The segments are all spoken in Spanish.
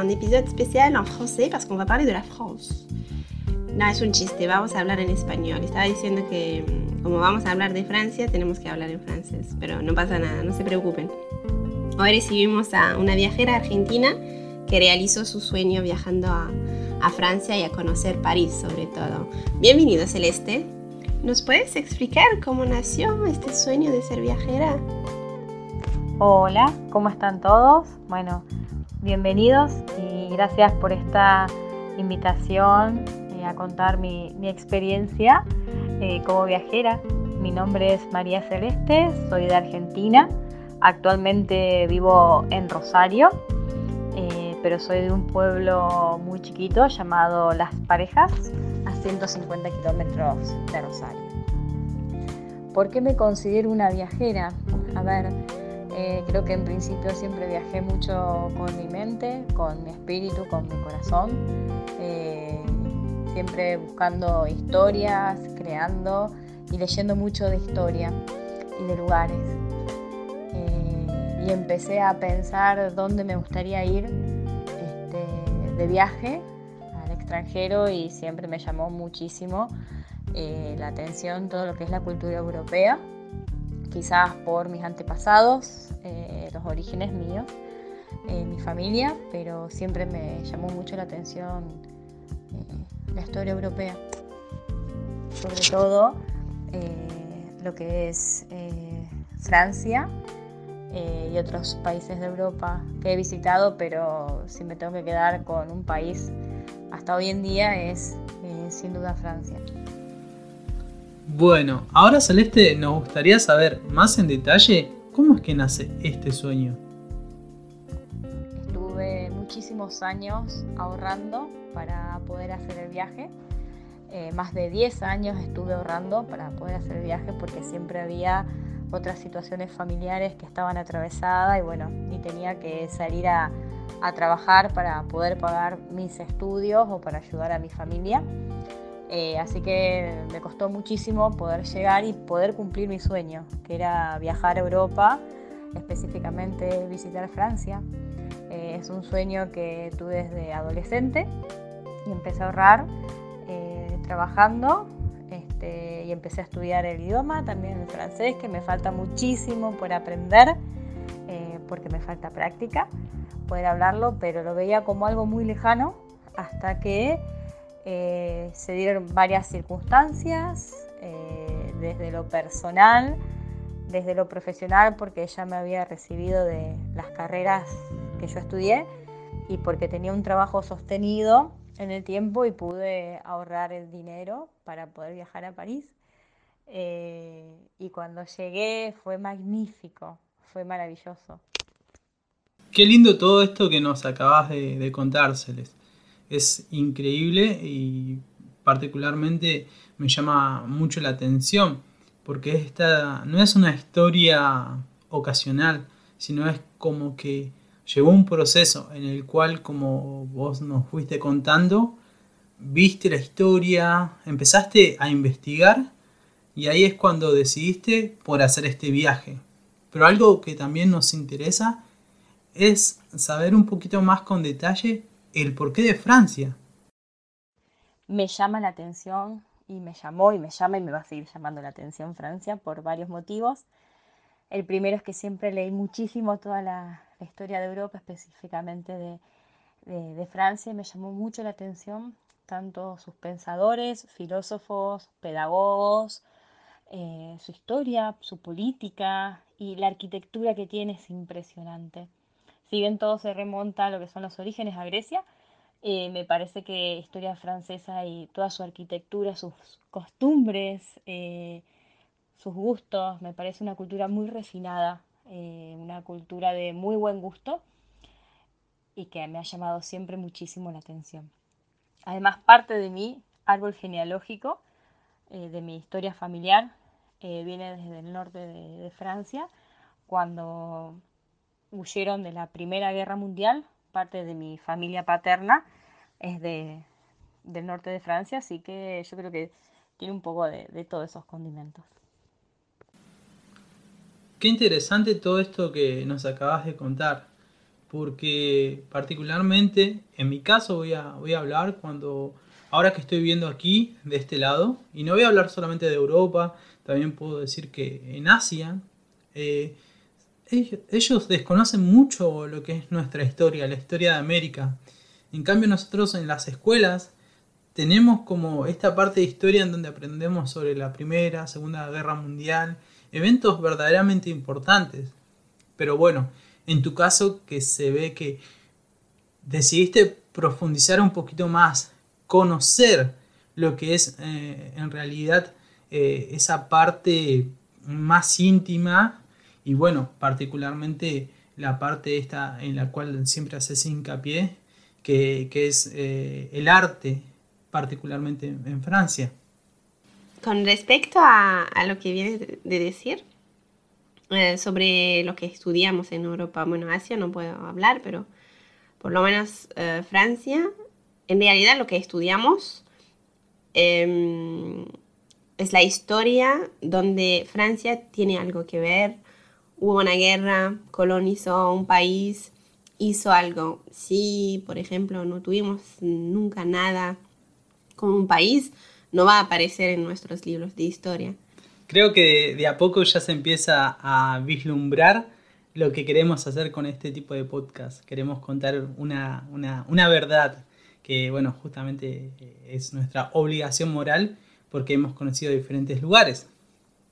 un épisode spécial en français parce qu'on va parler de la France. No, es un chiste, vamos a hablar en español. Estaba diciendo que mm, como vamos a hablar de Francia, tenemos que hablar en francés, pero no pasa nada, no se preocupen. Hoy recibimos a una viajera argentina que realizó su sueño viajando a, a Francia y a conocer París sobre todo. Bienvenido Celeste. ¿Nos puedes explicar cómo nació este sueño de ser viajera? Hola, ¿cómo están todos? Bueno, bienvenidos y gracias por esta invitación eh, a contar mi, experiencia eh, como viajera. Mi nombre es María Celeste, soy de Argentina. Actualmente vivo en Rosario, eh, pero soy de un pueblo muy chiquito llamado Las Parejas, a 150 kilómetros de Rosario. ¿Por qué me considero una viajera? A ver, eh, creo que en principio siempre viajé mucho con mi mente, con mi espíritu, con mi corazón, eh, siempre buscando historias, creando y leyendo mucho de historia y de lugares. Eh, y empecé a pensar dónde me gustaría ir este, de viaje al extranjero y siempre me llamó muchísimo la atención todo lo que es la cultura europea quizás por mis antepasados, eh, los orígenes míos, eh, mi familia, pero siempre me llamó mucho la atención eh, la historia europea, sobre todo lo que es Francia y otros países de Europa que he visitado, pero si me tengo que quedar con un país hasta hoy en día es sin duda Francia. Bueno, ahora Celeste nos gustaría saber más en detalle cómo es que nace este sueño. Estuve muchísimos años ahorrando para poder hacer el viaje. Eh, más de 10 años estuve ahorrando para poder hacer el viaje porque siempre había otras situaciones familiares que estaban atravesadas y bueno, y tenía que salir a, a trabajar para poder pagar mis estudios o para ayudar a mi familia. Eh, así que me costó muchísimo poder llegar y poder cumplir mi sueño, que era viajar a Europa, específicamente visitar Francia. Eh, es un sueño que tuve desde adolescente y empecé a ahorrar eh, trabajando este, y empecé a estudiar el idioma, también el francés, que me falta muchísimo por aprender, porque me falta práctica, poder hablarlo, pero lo veía como algo muy lejano hasta que eh, se dieron varias circunstancias, eh, desde lo personal, desde lo profesional, porque ella me había recibido de las carreras que yo estudié y porque tenía un trabajo sostenido en el tiempo y pude ahorrar el dinero para poder viajar a París. Eh, y cuando llegué fue magnífico, fue maravilloso. Qué lindo todo esto que nos acabas de, de contárseles es increíble y particularmente me llama mucho la atención porque esta no es una historia ocasional, sino es como que llegó un proceso en el cual, como vos nos fuiste contando, viste la historia, empezaste a investigar y ahí es cuando decidiste por hacer este viaje. Pero algo que también nos interesa es saber un poquito más con detalle el porqué de Francia. Me llama la atención y me llamó y me llama y me va a seguir llamando la atención Francia por varios motivos. El primero es que siempre leí muchísimo toda la, historia de Europa, específicamente de, Francia, y me llamó mucho la atención tanto sus pensadores, filósofos, pedagogos, eh, su historia, su política y la arquitectura que tiene es impresionante. Si bien todo se remonta a lo que son los orígenes a Grecia, eh, me parece que historia francesa y toda su arquitectura, sus costumbres, eh, sus gustos, me parece una cultura muy refinada, eh, una cultura de muy buen gusto y que me ha llamado siempre muchísimo la atención. Además, parte de mi árbol genealógico, de mi historia familiar, viene desde el norte de Francia, cuando huyeron de la Primera Guerra Mundial, parte de mi familia paterna es de, del norte de Francia, así que yo creo que tiene un poco de, de todos esos condimentos. Qué interesante todo esto que nos acabas de contar. porque particularmente en mi caso voy a, voy a hablar cuando, ahora que estoy viendo aquí, de este lado, y no voy a hablar solamente de Europa, también puedo decir que en Asia, eh, ellos, desconocen mucho lo que es nuestra historia, la historia de América. En cambio nosotros en las escuelas tenemos como esta parte de historia en donde aprendemos sobre la Primera, Segunda Guerra Mundial, eventos verdaderamente importantes. Pero bueno, en tu caso que se ve que decidiste profundizar un poquito más, conocer lo que es eh, en realidad eh, esa parte más íntima y bueno, particularmente la parte esta en la cual siempre haces hincapié, que, que es eh, el arte, particularmente en Francia. Con respecto a, a lo que vienes de decir, eh, sobre lo que estudiamos en Europa, bueno, Asia no puedo hablar, pero por lo menos Francia, en realidad lo que estudiamos em, es la historia donde Francia tiene algo que ver. Hubo una guerra, colonizó un país, hizo algo. Si, por ejemplo, no tuvimos nunca nada con un país, no va a aparecer en nuestros libros de historia. Creo que de a poco ya se empieza a vislumbrar lo que queremos hacer con este tipo de podcast. Queremos contar una, una, una verdad que, bueno, justamente es nuestra obligación moral porque hemos conocido diferentes lugares.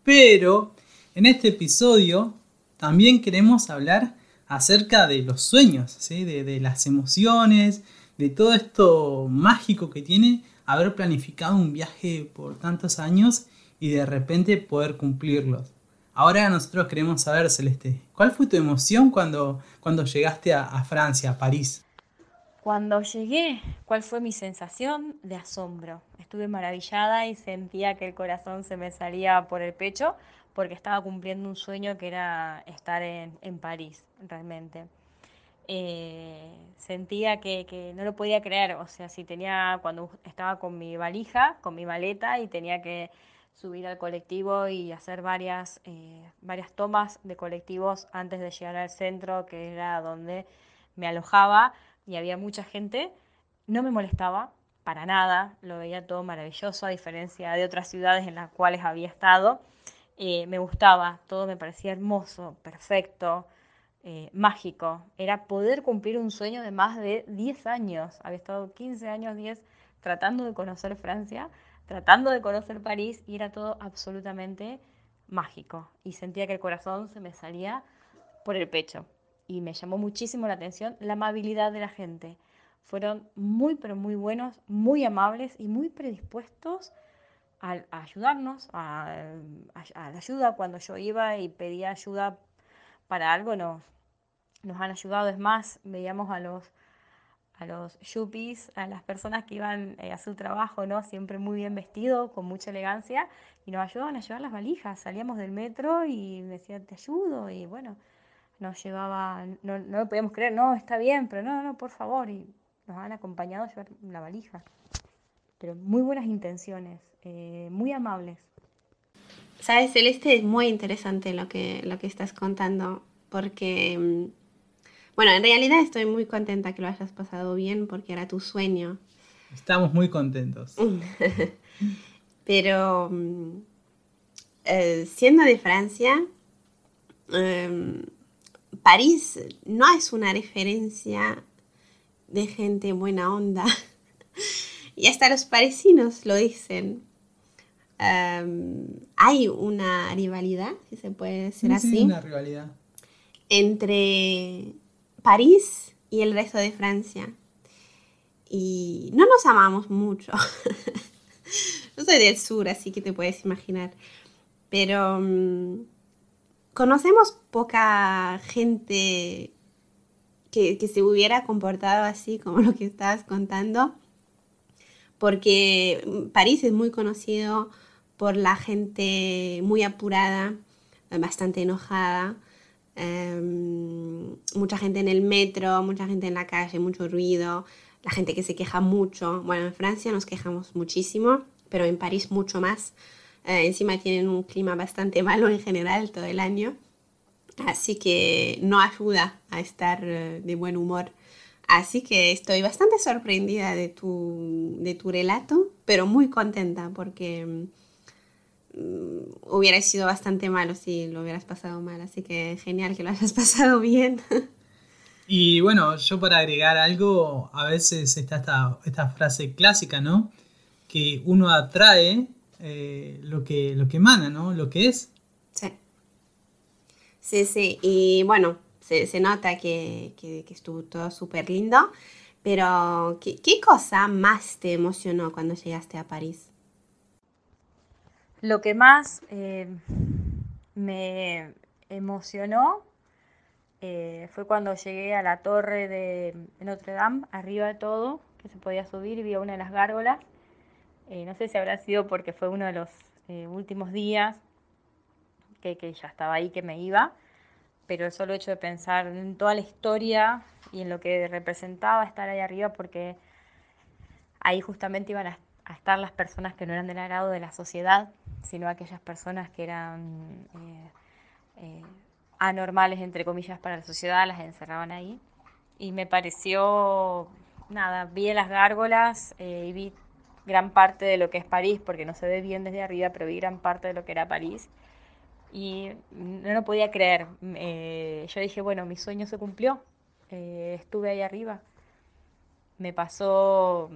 Pero en este episodio también queremos hablar acerca de los sueños, de, las emociones, de todo esto mágico que tiene haber planificado un viaje por tantos años y de repente poder cumplirlos. Ahora nosotros queremos saber, Celeste, ¿cuál fue tu emoción cuando, cuando llegaste a Francia, a París? Cuando llegué, ¿cuál fue mi sensación? De asombro. Estuve maravillada y sentía que el corazón se me salía por el pecho porque estaba cumpliendo un sueño que era estar en, París, realmente. Eh, sentía que, no lo podía creer, o sea, si tenía, cuando estaba con mi valija, con mi maleta y tenía que subir al colectivo y hacer varias, eh, varias tomas de colectivos antes de llegar al centro, que era donde me alojaba, y había mucha gente, no me molestaba para nada, lo veía todo maravilloso a diferencia de otras ciudades en las cuales había estado. Eh, me gustaba, todo me parecía hermoso, perfecto, eh, mágico. Era poder cumplir un sueño de más de 10 años. Había estado 15 años, 10, tratando de conocer Francia, tratando de conocer París y era todo absolutamente mágico. Y sentía que el corazón se me salía por el pecho y me llamó muchísimo la atención la amabilidad de la gente. Fueron muy, pero muy buenos, muy amables y muy predispuestos a, ayudarnos, a, la ayuda. Cuando yo iba y pedía ayuda para algo, nos, nos han ayudado. Es más, veíamos a los, a los yuppies, a las personas que iban eh, a su trabajo, ¿no? Siempre muy bien vestidos, con mucha elegancia, y nos ayudaban a llevar las valijas. Salíamos del metro y me decían, te ayudo, y bueno, nos llevaba, no, no lo podíamos creer, no, está bien, pero no, no, por favor, y nos han acompañado a llevar la valija. Pero muy buenas intenciones, eh, muy amables. Sabes, Celeste, es muy interesante lo que, lo que estás contando, porque, mm, bueno, en realidad estoy muy contenta que lo hayas pasado bien, porque era tu sueño. Estamos muy contentos. Pero, mm, eh, siendo de Francia, em, París no es una referencia de gente buena onda. y hasta los parisinos lo dicen. hay una rivalidad, si se puede decir así. una rivalidad. Entre París y el resto de Francia. Y no nos amamos mucho. Yo soy del sur, así que te puedes imaginar. Pero mm, conocemos poca gente que, se hubiera comportado así como lo que estabas contando, porque París es muy conocido por la gente muy apurada, bastante enojada, em, mucha gente en el metro, mucha gente en la calle, mucho ruido, la gente que se queja mucho. Bueno, en Francia nos quejamos muchísimo, pero en París mucho más. Eh, encima tienen un clima bastante malo en general todo el año. Así que no ayuda a estar eh, de buen humor. Así que estoy bastante sorprendida de tu, de tu relato, pero muy contenta porque mm, hubiera sido bastante malo si lo hubieras pasado mal. Así que genial que lo hayas pasado bien. Y bueno, yo para agregar algo, a veces está esta, esta frase clásica, ¿no? Que uno atrae eh, lo, que, lo que emana, ¿no? Lo que es. Sí. Sí, sí. Y bueno, se, nota que, estuvo todo súper lindo. Pero, ¿qué, cosa más te emocionó cuando llegaste a París? Lo que más eh, me emocionó eh, fue cuando llegué a la torre de Notre Dame, arriba de todo, que se podía subir y vi una de las gárgolas. Eh, no sé si habrá sido porque fue uno de los eh, últimos días que, que, ya estaba ahí, que me iba, pero el solo hecho de pensar en toda la historia y en lo que representaba estar ahí arriba, porque ahí justamente iban a, estar las personas que no eran del agrado de la sociedad, sino aquellas personas que eran anormales, entre comillas, para la sociedad, las encerraban ahí. Y me pareció, nada, vi las gárgolas eh, y vi gran parte de lo que es París, porque no se ve bien desde arriba, pero vi gran parte de lo que era París. Y no lo podía creer. Eh, yo dije, bueno, mi sueño se cumplió. Eh, estuve ahí arriba. Me pasó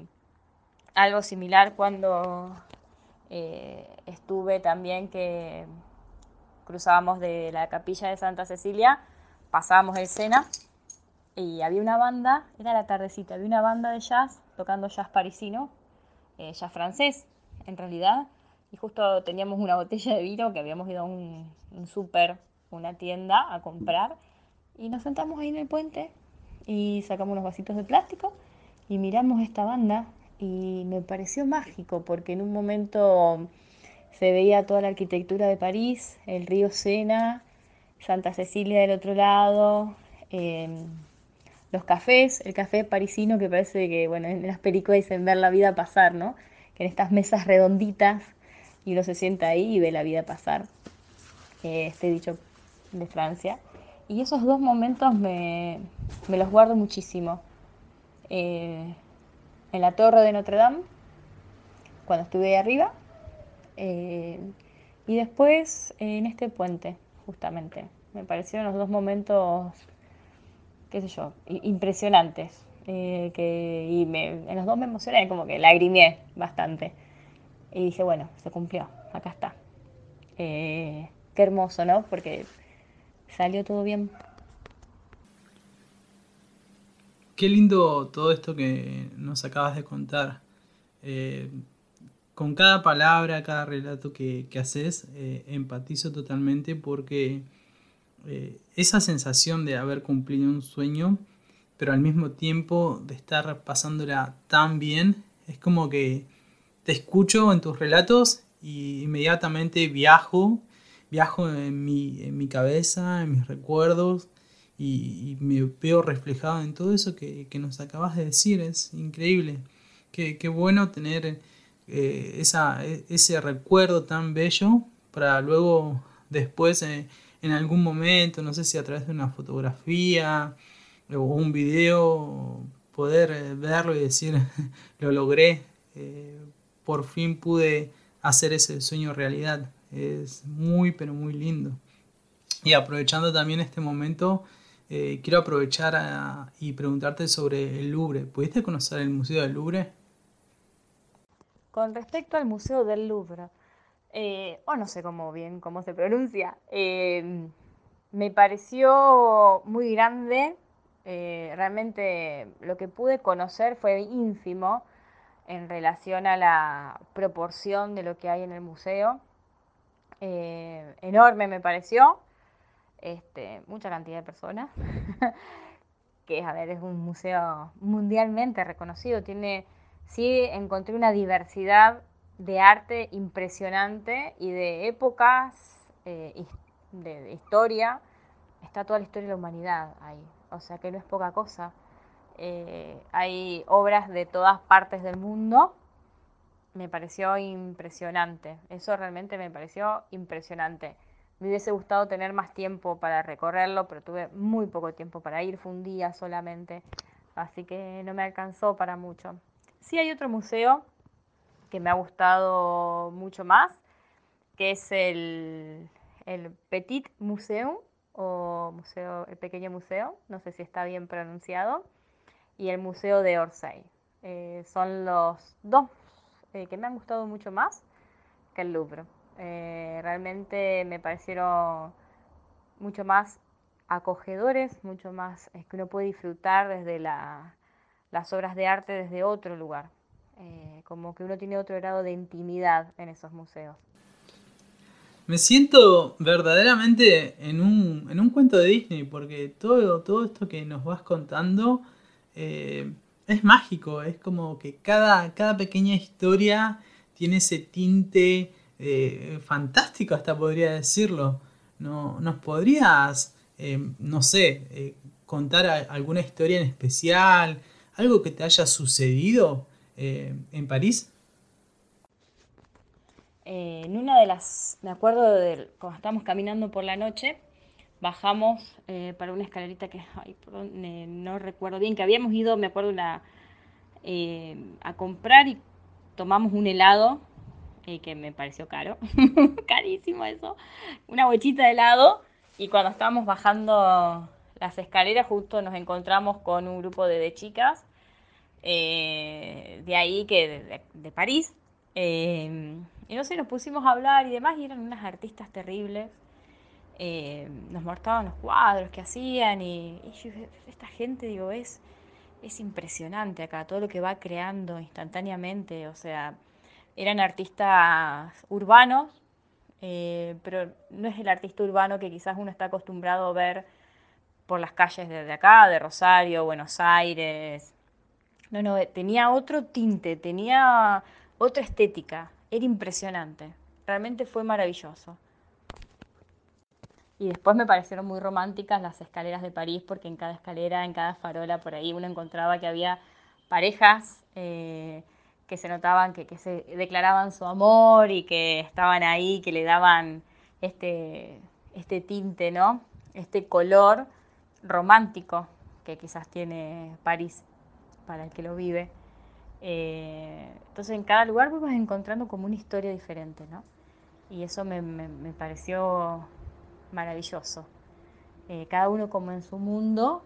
algo similar cuando estuve también que cruzábamos de la capilla de Santa Cecilia, pasábamos el Sena y había una banda, era la tardecita, había una banda de jazz tocando jazz parisino, eh, jazz francés en realidad, y justo teníamos una botella de vino que habíamos ido a un, un súper, una tienda a comprar, y nos sentamos ahí en el puente y sacamos unos vasitos de plástico y miramos esta banda y me pareció mágico porque en un momento se veía toda la arquitectura de París, el río Sena, Santa Cecilia del otro lado, em, los cafés, el café parisino que parece que, bueno, en las películas dicen ver la vida pasar, ¿no? Que en estas mesas redonditas y uno se sienta ahí y ve la vida pasar. este dicho de Francia. Y esos dos momentos me, los guardo muchísimo. Eh, en la torre de Notre Dame, cuando estuve ahí arriba, eh, y después en este puente, justamente. Me parecieron los dos momentos, qué sé yo, impresionantes. Eh, que, y en los dos me emocioné, como que lagrimé bastante. Y dije, bueno, se cumplió, acá está. Eh, qué hermoso, ¿no? Porque salió todo bien. Qué lindo todo esto que nos acabas de contar con cada palabra, cada relato que, haces, eh, empatizo totalmente porque eh, esa sensación de haber cumplido un sueño, pero al mismo tiempo de estar pasándola tan bien, es como que te escucho en tus relatos y inmediatamente viajo, viajo en mi, cabeza, en mis recuerdos y, me veo reflejado en todo eso que, nos acabas de decir, es increíble. Qué, qué bueno tener eh, esa, e, ese recuerdo tan bello para luego después eh, en algún momento, no sé si a través de una fotografía o un video, poder eh, verlo y decir, lo logré, por fin pude hacer ese sueño realidad. Es muy, pero muy lindo. Y aprovechando también este momento, quiero aprovechar y preguntarte sobre el Louvre. ¿Pudiste conocer el Museo del Louvre? Con respecto al Museo del Louvre, eh, o no sé cómo bien cómo se pronuncia, eh, me pareció muy grande. Eh, realmente lo que pude conocer fue ínfimo en relación a la proporción de lo que hay en el museo. enorme me pareció. Este, mucha cantidad de personas. que a ver, es un museo mundialmente reconocido. Tiene sí encontré una diversidad de arte impresionante y de épocas, eh, de, historia. Está toda la historia de la humanidad ahí, o sea que no es poca cosa. Eh, hay obras de todas partes del mundo. Me pareció impresionante, eso realmente me pareció impresionante. me hubiese gustado tener más tiempo para recorrerlo, pero tuve muy poco tiempo para ir, fue un día solamente, así que no me alcanzó para mucho. Sí hay otro museo que me ha gustado mucho más, que es el, Petit Museum o museo, el pequeño museo, no sé si está bien pronunciado, y el Museo de Orsay. Eh, son los dos eh, que me han gustado mucho más que el Louvre. Eh, realmente me parecieron mucho más acogedores, mucho más es que uno puede disfrutar desde las obras de arte desde otro lugar. como que uno tiene otro grado de intimidad en esos museos. Me siento verdaderamente en un, en un cuento de Disney, porque todo, todo esto que nos vas contando eh, es mágico, es como que cada, cada pequeña historia tiene ese tinte eh, fantástico, hasta podría decirlo. ¿No, ¿Nos podrías, eh, no sé, contar alguna historia en especial, algo que te haya sucedido en París? En una de las, me acuerdo de cuando estábamos caminando por la noche, bajamos eh, para una escalerita que eh, no recuerdo bien, que habíamos ido, me acuerdo, una, a comprar y tomamos un helado, que me pareció caro, carísimo eso, una bochita de helado, y cuando estábamos bajando las escaleras justo nos encontramos con un grupo de, chicas de ahí, que de, París, y no sé, nos pusimos a hablar y demás, y eran unas artistas terribles. Eh, nos mostraban los cuadros que hacían, y, esta gente, digo, es, es impresionante acá, todo lo que va creando instantáneamente. O sea, eran artistas urbanos, eh, pero no es el artista urbano que quizás uno está acostumbrado a ver por las calles de acá, de Rosario, Buenos Aires. No, no, tenía otro tinte, tenía otra estética. Era impresionante, realmente fue maravilloso. Y después me parecieron muy románticas las escaleras de París, porque en cada escalera, en cada farola, por ahí uno encontraba que había parejas eh, que se notaban que, se declaraban su amor y que estaban ahí, que le daban este, este tinte, ¿no? Este color romántico que quizás tiene París para el que lo vive. Eh, entonces en cada lugar vas encontrando como una historia diferente, ¿no? Y eso me, pareció maravilloso. Eh, cada uno como en su mundo,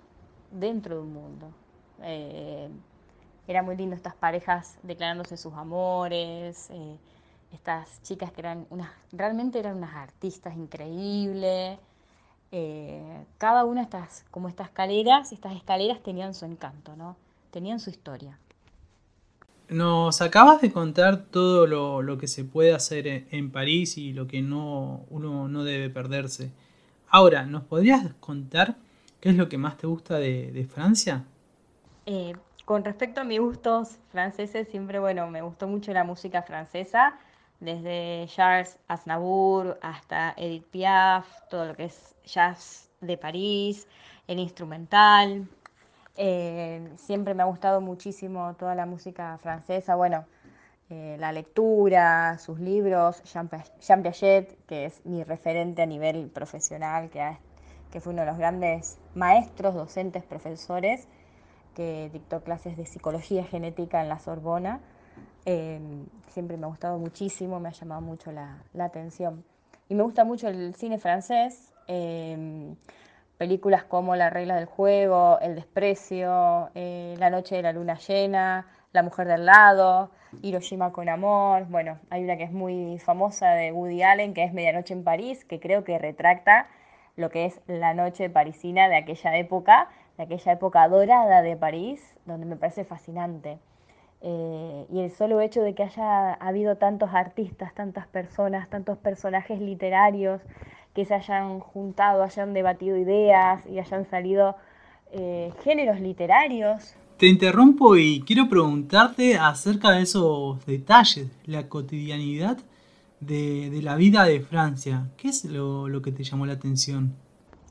dentro de un mundo. Eh, era muy lindo estas parejas declarándose sus amores, estas chicas que eran unas, realmente eran unas artistas increíbles. cada una de estas, como estas escaleras, estas escaleras tenían su encanto, ¿no? Tenían su historia. Nos acabas de contar todo lo, que se puede hacer en, París y lo que no, uno no debe perderse. Ahora, ¿nos podrías contar qué es lo que más te gusta de, Francia? Eh, con respecto a mis gustos franceses, siempre, bueno, me gustó mucho la música francesa, desde Charles Aznavour hasta Edith Piaf, todo lo que es jazz de París, el instrumental, eh, siempre me ha gustado muchísimo toda la música francesa, bueno, eh, la lectura, sus libros, Jean, Piaget, que es mi referente a nivel profesional, que, que fue uno de los grandes maestros, docentes, profesores, que dictó clases de psicología genética en la Sorbona. Eh, siempre me ha gustado muchísimo, me ha llamado mucho la, la atención. Y me gusta mucho el cine francés. Películas como La regla del juego, El desprecio, eh, La noche de la luna llena, La mujer del lado, Hiroshima con amor. Bueno, hay una que es muy famosa de Woody Allen, que es Medianoche en París, que creo que retracta lo que es la noche parisina de aquella época, de aquella época dorada de París, donde me parece fascinante. Eh, y el solo hecho de que haya habido tantos artistas, tantas personas, tantos personajes literarios que se hayan juntado, hayan debatido ideas y hayan salido eh, géneros literarios. Te interrumpo y quiero preguntarte acerca de esos detalles, la cotidianidad de, la vida de Francia. ¿Qué es lo, que te llamó la atención?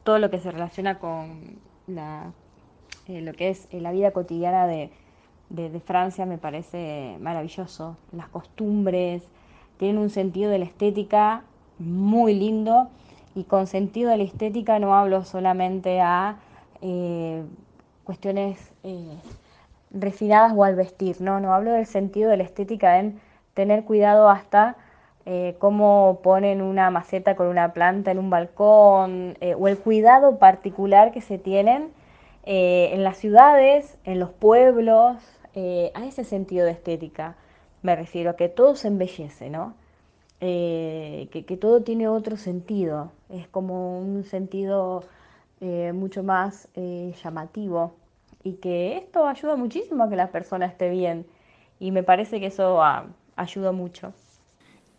Todo lo que se relaciona con eh, lo que es eh, la vida cotidiana de, de Francia me parece maravilloso. Las costumbres tienen un sentido de la estética muy lindo Y con sentido de la estética no hablo solamente a eh, cuestiones eh, refinadas o al vestir, no, no hablo del sentido de la estética en tener cuidado hasta eh, cómo ponen una maceta con una planta en un balcón o el cuidado particular que se tienen en las ciudades, en los pueblos, a ese sentido de estética me refiero, a que todo se embellece, ¿no? Eh, que, todo tiene otro sentido, es como un sentido eh, mucho más eh, llamativo y que esto ayuda muchísimo a que la persona esté bien y me parece que eso ah, ayuda mucho.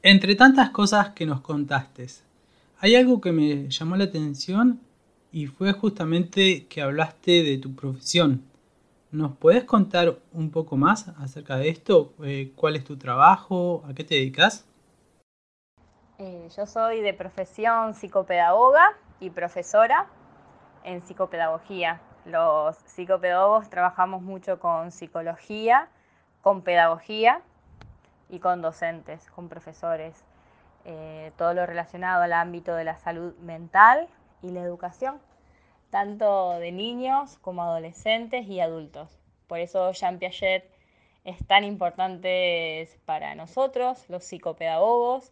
Entre tantas cosas que nos contaste, hay algo que me llamó la atención y fue justamente que hablaste de tu profesión. ¿Nos puedes contar un poco más acerca de esto? ¿Cuál es tu trabajo? ¿A qué te dedicas? Eh, yo soy de profesión psicopedagoga y profesora en psicopedagogía. Los psicopedagogos trabajamos mucho con psicología, con pedagogía y con docentes, con profesores. Eh, todo lo relacionado al ámbito de la salud mental y la educación, tanto de niños como adolescentes y adultos. Por eso Jean Piaget es tan importante para nosotros, los psicopedagogos,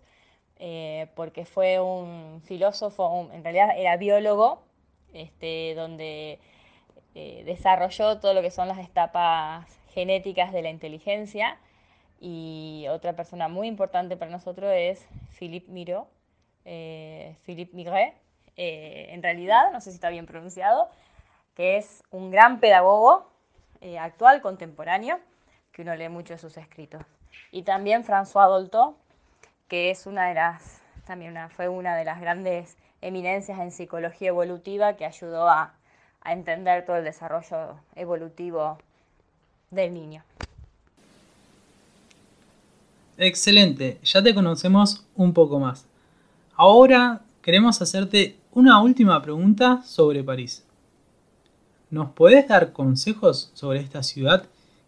eh, porque fue un filósofo, en realidad era biólogo, este, donde eh, desarrolló todo lo que son las etapas genéticas de la inteligencia. Y otra persona muy importante para nosotros es Philippe Miro, eh, Philippe Migret, en realidad, no sé si está bien pronunciado, que es un gran pedagogo actual, contemporáneo, que uno lee mucho de sus escritos. Y también François Dolto, que es una de las, también fue una de las grandes eminencias en psicología evolutiva que ayudó a, entender todo el desarrollo evolutivo del niño. Excelente, ya te conocemos un poco más. Ahora queremos hacerte una última pregunta sobre París. ¿Nos puedes dar consejos sobre esta ciudad?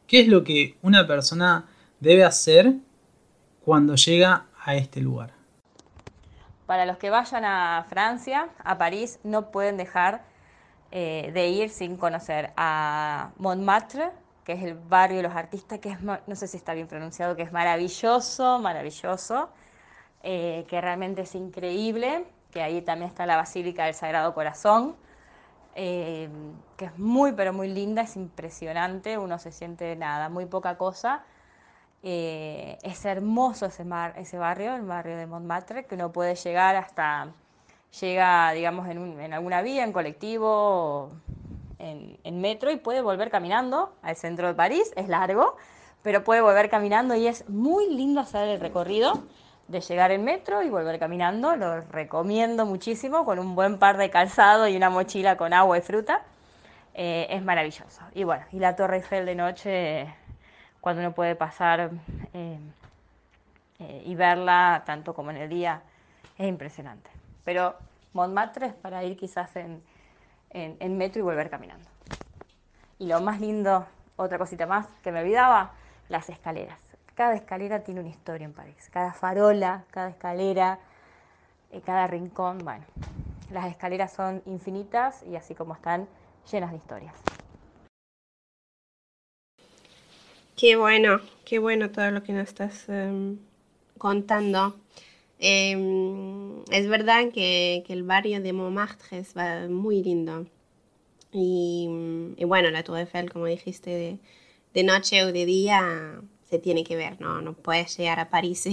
¿Qué es lo que una persona debe hacer cuando llega a este lugar. Para los que vayan a Francia, a París, no pueden dejar eh, de ir sin conocer a Montmartre, que es el barrio de los artistas, que es, no sé si está bien pronunciado, que es maravilloso, maravilloso, eh, que realmente es increíble, que ahí también está la Basílica del Sagrado Corazón, eh, que es muy, pero muy linda, es impresionante, uno se siente nada, muy poca cosa, eh, es hermoso ese, barrio, el barrio de Montmartre, que uno puede llegar hasta, llega, digamos, en, alguna vía, en colectivo, en, en, metro y puede volver caminando al centro de París, es largo, pero puede volver caminando y es muy lindo hacer el recorrido de llegar en metro y volver caminando, lo recomiendo muchísimo, con un buen par de calzado y una mochila con agua y fruta, eh, es maravilloso. Y bueno, y la Torre Eiffel de noche cuando uno puede pasar eh, eh, y verla tanto como en el día, es impresionante. Pero Montmartre es para ir quizás en, metro y volver caminando. Y lo más lindo, otra cosita más que me olvidaba, las escaleras. Cada escalera tiene una historia en París. Cada farola, cada escalera, eh, cada rincón. Bueno, las escaleras son infinitas y así como están llenas de historias. Qué bueno, qué bueno todo lo que nos estás em, contando. Em, es verdad que, el barrio de Montmartre es muy lindo. Y, bueno, la Tour Eiffel, como dijiste, de, noche o de día se tiene que ver, ¿no? No puedes llegar a París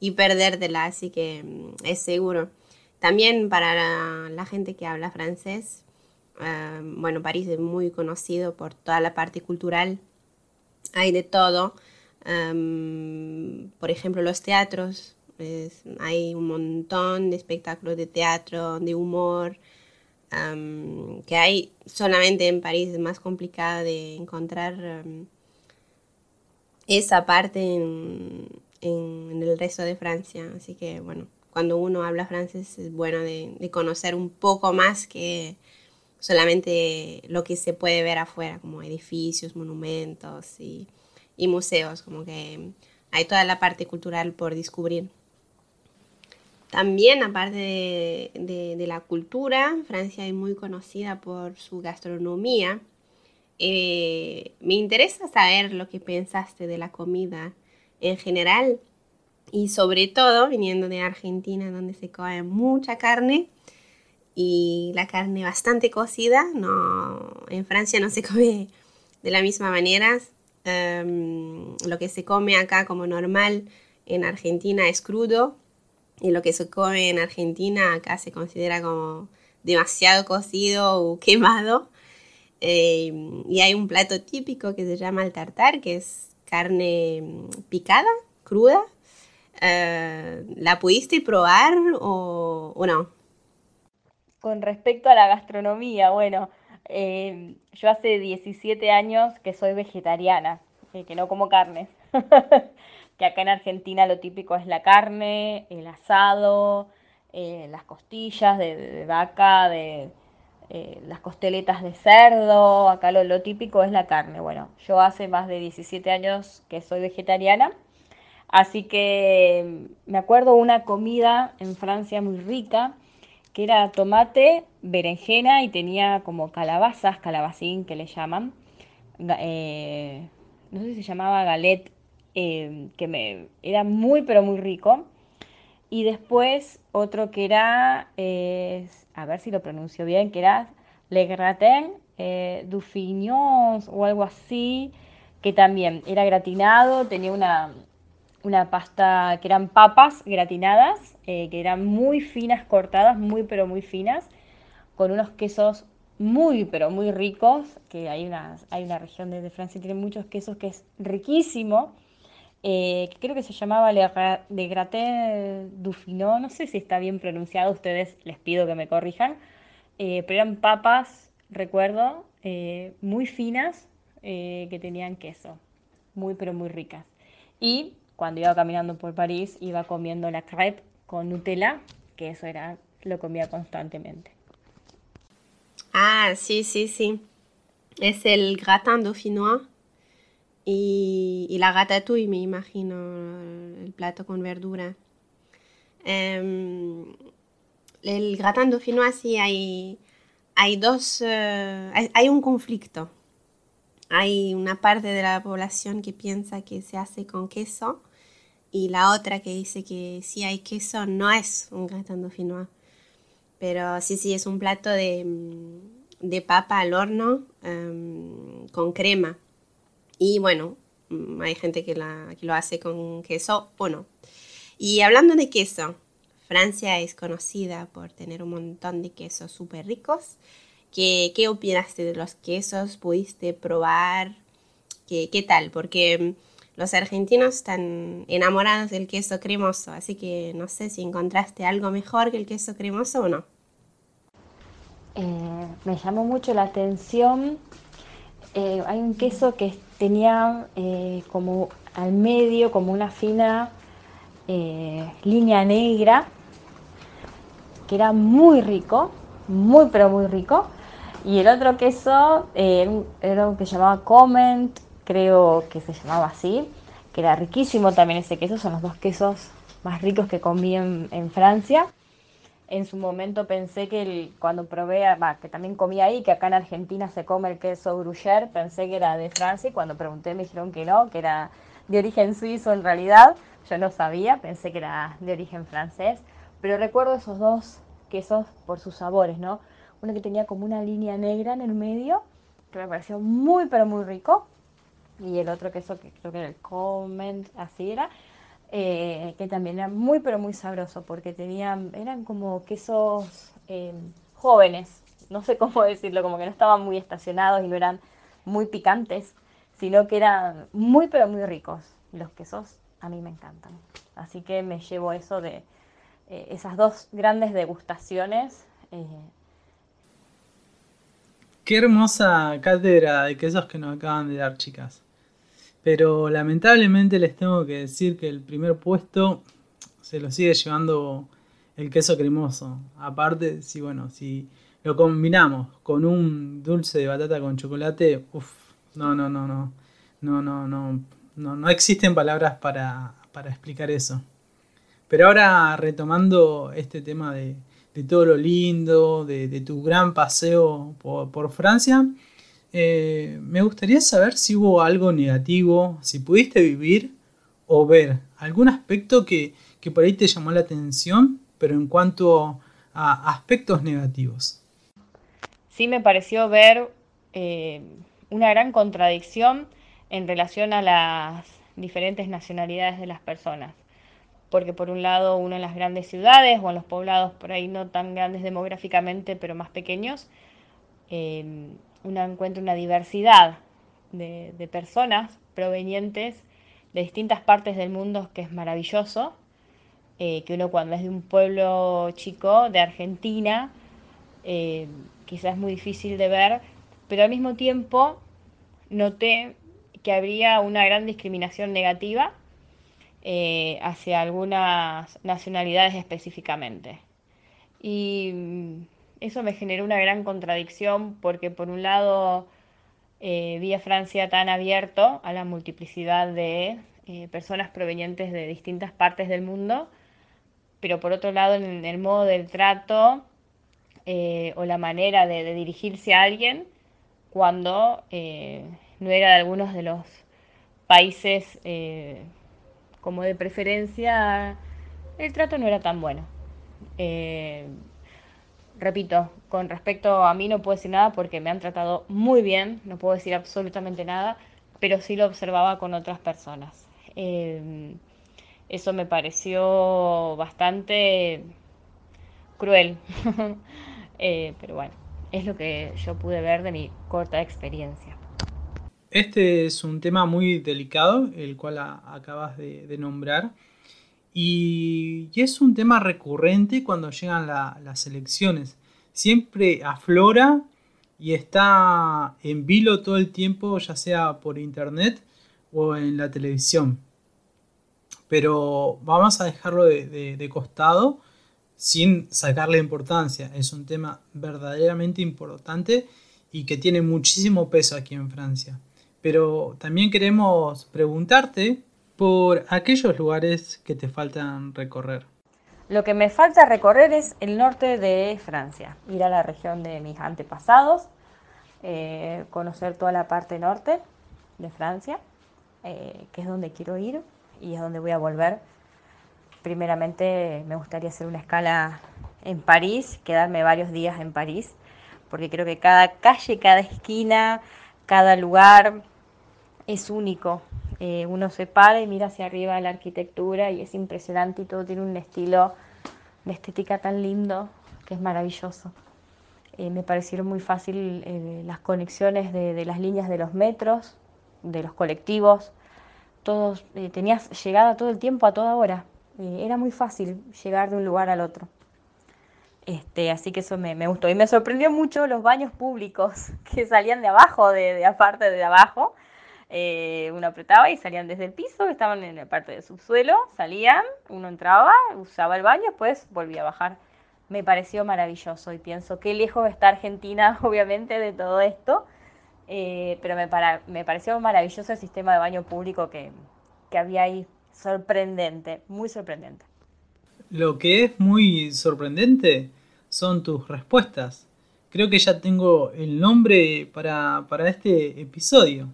y, perdértela, así que em, es seguro. También para la, gente que habla francés, bueno, París es muy conocido por toda la parte cultural hay de todo. por ejemplo, los teatros. hay un montón de espectáculos de teatro, de humor, que hay solamente en París. Es más complicado de encontrar esa parte en, el resto de Francia. Así que, bueno, cuando uno habla francés es bueno de conocer un poco más que solamente lo que se puede ver afuera, como edificios, monumentos y, museos, como que hay toda la parte cultural por descubrir. también, aparte de, la cultura, Francia es muy conocida por su gastronomía. Eh, me interesa saber lo que pensaste de la comida en general y sobre todo viniendo de Argentina donde se come mucha carne y la carne bastante cocida. No, en Francia no se come de la misma manera. Em, lo que se come acá como normal en Argentina es crudo y lo que se come en Argentina acá se considera como demasiado cocido o quemado. Em, y hay un plato típico que se llama el tartar, que es carne mm, picada, cruda. Eh, ¿La pudiste probar o no? Con respecto a la gastronomía, bueno, eh, yo hace 17 años que soy vegetariana, eh, que no como carne. que acá en Argentina lo típico es la carne, el asado, eh, las costillas de, vaca, de las costeletas de cerdo. Acá lo, lo típico es la carne. Bueno, yo hace más de 17 años que soy vegetariana. Así que me acuerdo una comida en Francia muy rica que era tomate, berenjena y tenía como calabazas, calabacín que le llaman. Eh, no sé si se llamaba galet, eh, que me, era muy pero muy rico. Y después otro que era, a ver si lo pronuncio bien, que era Le Gratin eh, du o algo así, que también era gratinado, tenía una, una pasta que eran papas gratinadas, eh, que eran muy finas cortadas, muy pero muy finas, con unos quesos muy pero muy ricos, que hay una, hay una región de, Francia que tiene muchos quesos que es riquísimo, eh, creo que se llamaba Le, de Gratin du Finot, no sé si está bien pronunciado, ustedes les pido que me corrijan, eh, pero eran papas, recuerdo, muy finas que tenían queso, muy pero muy ricas. Y cuando iba caminando por París, iba comiendo la crepe con Nutella, que eso era, lo comía constantemente. Ah, sí, sí, sí. Es el gratin dauphinois y, y la ratatouille, me imagino, el plato con verdura. Em, el gratin dauphinois sí hay, hay dos, eh, hay, hay, un conflicto. Hay una parte de la población que piensa que se hace con queso y la otra que dice que si hay queso no es un gratin dauphinois. Pero sí, sí, es un plato de, mm, de papa al horno em, con crema. Y bueno, mm, hay gente que, la, que lo hace con queso o no. Y hablando de queso, Francia es conocida por tener un montón de quesos súper ricos. ¿Qué, ¿Qué opinaste de los quesos? ¿Pudiste probar? ¿Qué, qué tal? Porque mm, los argentinos están enamorados del queso cremoso, así que no sé si encontraste algo mejor que el queso cremoso o no. Eh, me llamó mucho la atención. Eh, hay un queso que tenía eh, como al medio, como una fina línea negra, que era muy rico, muy pero muy rico. Y el otro queso era un que llamaba Comment, creo que se llamaba así, que era riquísimo también ese queso, son los dos quesos más ricos que comí en, Francia. En su momento pensé que cuando probé, que también comí ahí, que acá en Argentina se come el queso gruyère, pensé que era de Francia y cuando pregunté me dijeron que no, que era de origen suizo en realidad. Yo no sabía, pensé que era de origen francés, pero recuerdo esos dos quesos por sus sabores, ¿no? Uno que tenía como una línea negra en el medio, que me pareció muy pero muy rico, y el otro queso que creo que era el Comment, así era, eh, que también era muy pero muy sabroso porque tenían, eran como quesos eh, jóvenes, no sé cómo decirlo, como que no estaban muy estacionados y no eran muy picantes, sino que eran muy pero muy ricos. Los quesos a mí me encantan. Así que me llevo eso de eh, esas dos grandes degustaciones. Qué hermosa cátedra de quesos que nos acaban de dar, chicas. Pero lamentablemente les tengo que decir que el primer puesto se lo sigue llevando el queso cremoso. Aparte, si bueno, si lo combinamos con un dulce de batata con chocolate, uff, no, no, no, no, no, no, no, no, no existen palabras para, para explicar eso. Pero ahora retomando este tema de, todo lo lindo, de, tu gran paseo por, Francia, eh, me gustaría saber si hubo algo negativo, si pudiste vivir o ver algún aspecto que, que por ahí te llamó la atención, pero en cuanto a aspectos negativos. Sí me pareció ver eh, una gran contradicción en relación a las diferentes nacionalidades de las personas. Porque por un lado uno en las grandes ciudades o en los poblados por ahí no tan grandes demográficamente, pero más pequeños, eh, uno encuentra una diversidad de personas provenientes de distintas partes del mundo que es maravilloso, eh, que uno cuando es de un pueblo chico, de Argentina, eh, quizás es muy difícil de ver, pero al mismo tiempo noté que habría una gran discriminación negativa eh, hacia algunas nacionalidades específicamente. Y mm, eso me generó una gran contradicción porque por un lado vi a Francia tan abierto a la multiplicidad de personas provenientes de distintas partes del mundo, pero por otro lado en el modo del trato eh, o la manera de, dirigirse a alguien cuando eh, no era de algunos de los países eh, como de preferencia, el trato no era tan bueno. Repito, con respecto a mí no puedo decir nada porque me han tratado muy bien, no puedo decir absolutamente nada, pero sí lo observaba con otras personas. Eso me pareció bastante cruel. Eh, pero bueno, es lo que yo pude ver de mi corta experiencia. Este es un tema muy delicado, el cual acabas de, nombrar. Y, es un tema recurrente cuando llegan las elecciones. Siempre aflora y está en vilo todo el tiempo, ya sea por internet o en la televisión pero vamos a dejarlo de, costado sin sacarle importancia. Es un tema verdaderamente importante y que tiene muchísimo peso aquí en Francia. Pero también queremos preguntarte por aquellos lugares que te faltan recorrer. Lo que me falta recorrer es el norte de Francia, ir a la región de mis antepasados, eh, conocer toda la parte norte de Francia, eh, que es donde quiero ir, y es donde voy a volver. Primeramente me gustaría hacer una escala en París, quedarme varios días en París, porque creo que cada calle, cada esquina, cada lugar es único. Eh, uno se para y mira hacia arriba la arquitectura y es impresionante y todo tiene un estilo de estética tan lindo que es maravilloso. Eh, me parecieron muy fácil eh, las conexiones de, las líneas de los metros, de los colectivos, todos, eh, tenías llegada todo el tiempo a toda hora. Era muy fácil llegar de un lugar al otro. Este, así que eso me, gustó. Y me sorprendió mucho los baños públicos que salían de abajo, de aparte de abajo. Eh, uno apretaba y salían desde el piso, estaban en la parte del subsuelo, salían, uno entraba, usaba el baño, después volvía a bajar. Me pareció maravilloso y pienso qué lejos está Argentina, obviamente, de todo esto. Eh, pero me, me pareció maravilloso el sistema de baño público que, había ahí, sorprendente, muy sorprendente. Lo que es muy sorprendente son tus respuestas. Creo que ya tengo el nombre para, para, este episodio.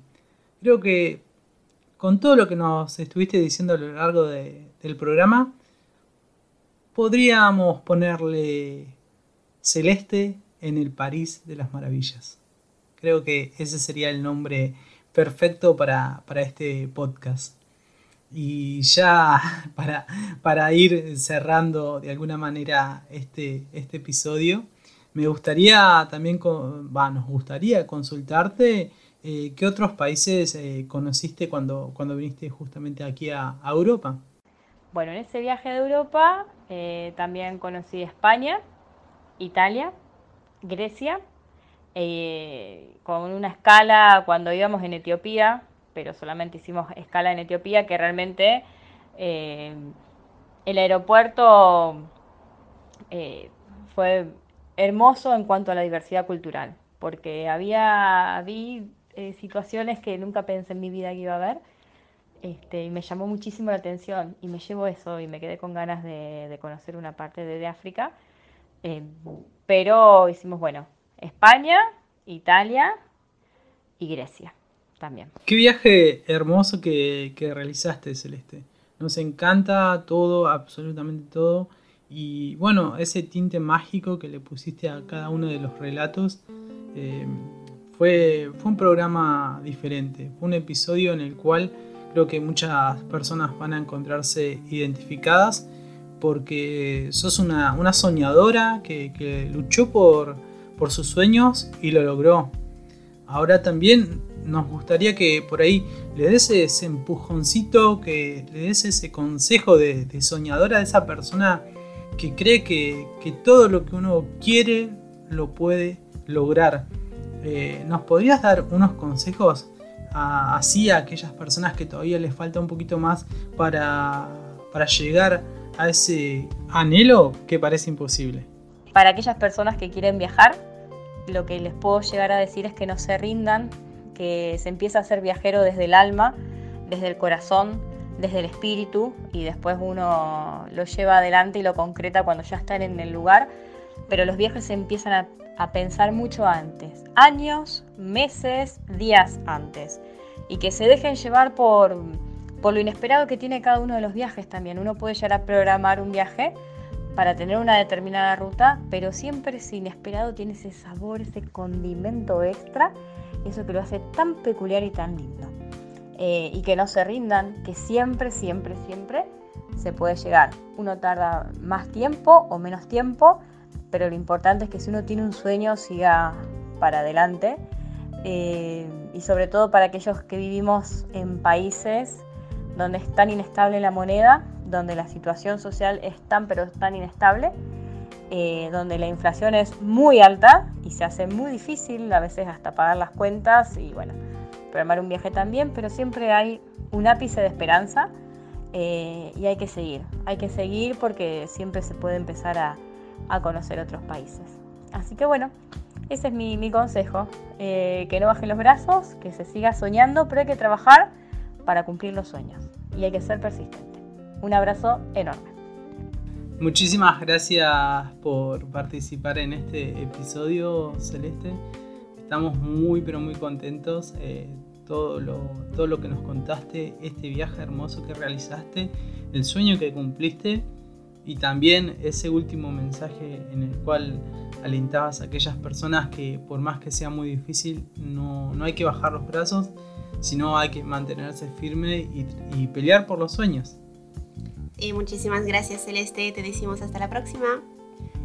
Creo que con todo lo que nos estuviste diciendo a lo largo del programa, podríamos ponerle Celeste en el París de las Maravillas. Creo que ese sería el nombre perfecto para, este podcast. Y ya para, para, ir cerrando de alguna manera este, este episodio, me gustaría también, nos gustaría consultarte eh, qué otros países eh, conociste cuando, cuando viniste justamente aquí a, Europa. Bueno, en ese viaje de Europa eh, también conocí España, Italia, Grecia con una escala cuando íbamos en Etiopía, pero solamente hicimos escala en Etiopía, que realmente el aeropuerto fue hermoso en cuanto a la diversidad cultural, porque había situaciones que nunca pensé en mi vida que iba a ver. este, y me llamó muchísimo la atención y me llevo eso y me quedé con ganas de, conocer una parte de, África. Eh, pero hicimos, bueno, España, Italia y Grecia también. Qué viaje hermoso que, que realizaste, Celeste. Nos encanta todo, absolutamente todo. Y bueno, ese tinte mágico que le pusiste a cada uno de los relatos eh, fue, un programa diferente. Fue un episodio en el cual creo que muchas personas van a encontrarse identificadas porque sos una, soñadora que, luchó por, por sus sueños y lo logró. Ahora también nos gustaría que por ahí le des ese empujoncito, que le des ese consejo de, soñadora a esa persona que cree que, todo lo que uno quiere lo puede lograr. Eh, ¿Nos podrías dar unos consejos así a aquellas personas que todavía les falta un poquito más para, para llegar a ese anhelo que parece imposible? Para aquellas personas que quieren viajar, lo que les puedo llegar a decir es que no se rindan, que se empieza a ser viajero desde el alma, desde el corazón, desde el espíritu y después uno lo lleva adelante y lo concreta cuando ya están en el lugar, pero los viajes se empiezan a, pensar mucho antes, años, meses, días antes, y que se dejen llevar por, por lo inesperado que tiene cada uno de los viajes también. Uno puede llegar a programar un viaje para tener una determinada ruta, pero siempre ese inesperado tiene ese sabor, ese condimento extra, eso que lo hace tan peculiar y tan lindo. Eh, y que no se rindan, que siempre, siempre, siempre se puede llegar. Uno tarda más tiempo o menos tiempo, pero lo importante es que si uno tiene un sueño siga para adelante. Eh, y sobre todo para aquellos que vivimos en países donde es tan inestable la moneda, donde la situación social es tan pero tan inestable, eh, donde la inflación es muy alta y se hace muy difícil a veces hasta pagar las cuentas y bueno, programar un viaje también, pero siempre hay un ápice de esperanza eh, y hay que seguir. Hay que seguir porque siempre se puede empezar a, conocer otros países. Así que bueno, ese es mi, consejo. Eh, que no bajen los brazos, que se siga soñando, pero hay que trabajar para cumplir los sueños y hay que ser persistente. Un abrazo enorme. Muchísimas gracias por participar en este episodio, Celeste. Estamos muy, pero muy contentos. Eh, todo, lo, todo lo que nos contaste, este viaje hermoso que realizaste, el sueño que cumpliste y también ese último mensaje en el cual alentabas a aquellas personas que por más que sea muy difícil, no, no hay que bajar los brazos, sino hay que mantenerse firme y, pelear por los sueños. Muchísimas gracias Celeste, te decimos hasta la próxima.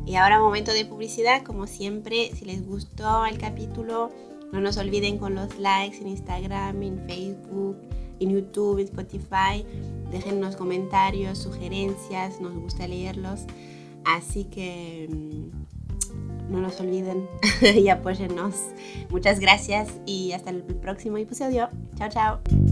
Y ahora momento de publicidad, como siempre, si les gustó el capítulo, no nos olviden con los likes en Instagram, en Facebook, en YouTube, en Spotify. Déjennos comentarios, sugerencias, nos gusta leerlos. Así que mm, no nos olviden y apóyennos. Muchas gracias y hasta el próximo episodio. Chao, chao.